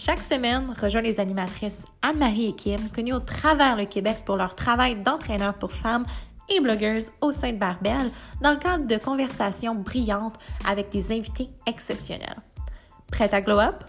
Chaque semaine, rejoins les animatrices Anne-Marie et Kim, connues au travers le Québec pour leur travail d'entraîneur pour femmes et blogueuses au sein de Barbel, dans le cadre de conversations brillantes avec des invités exceptionnels. Prête à glow up?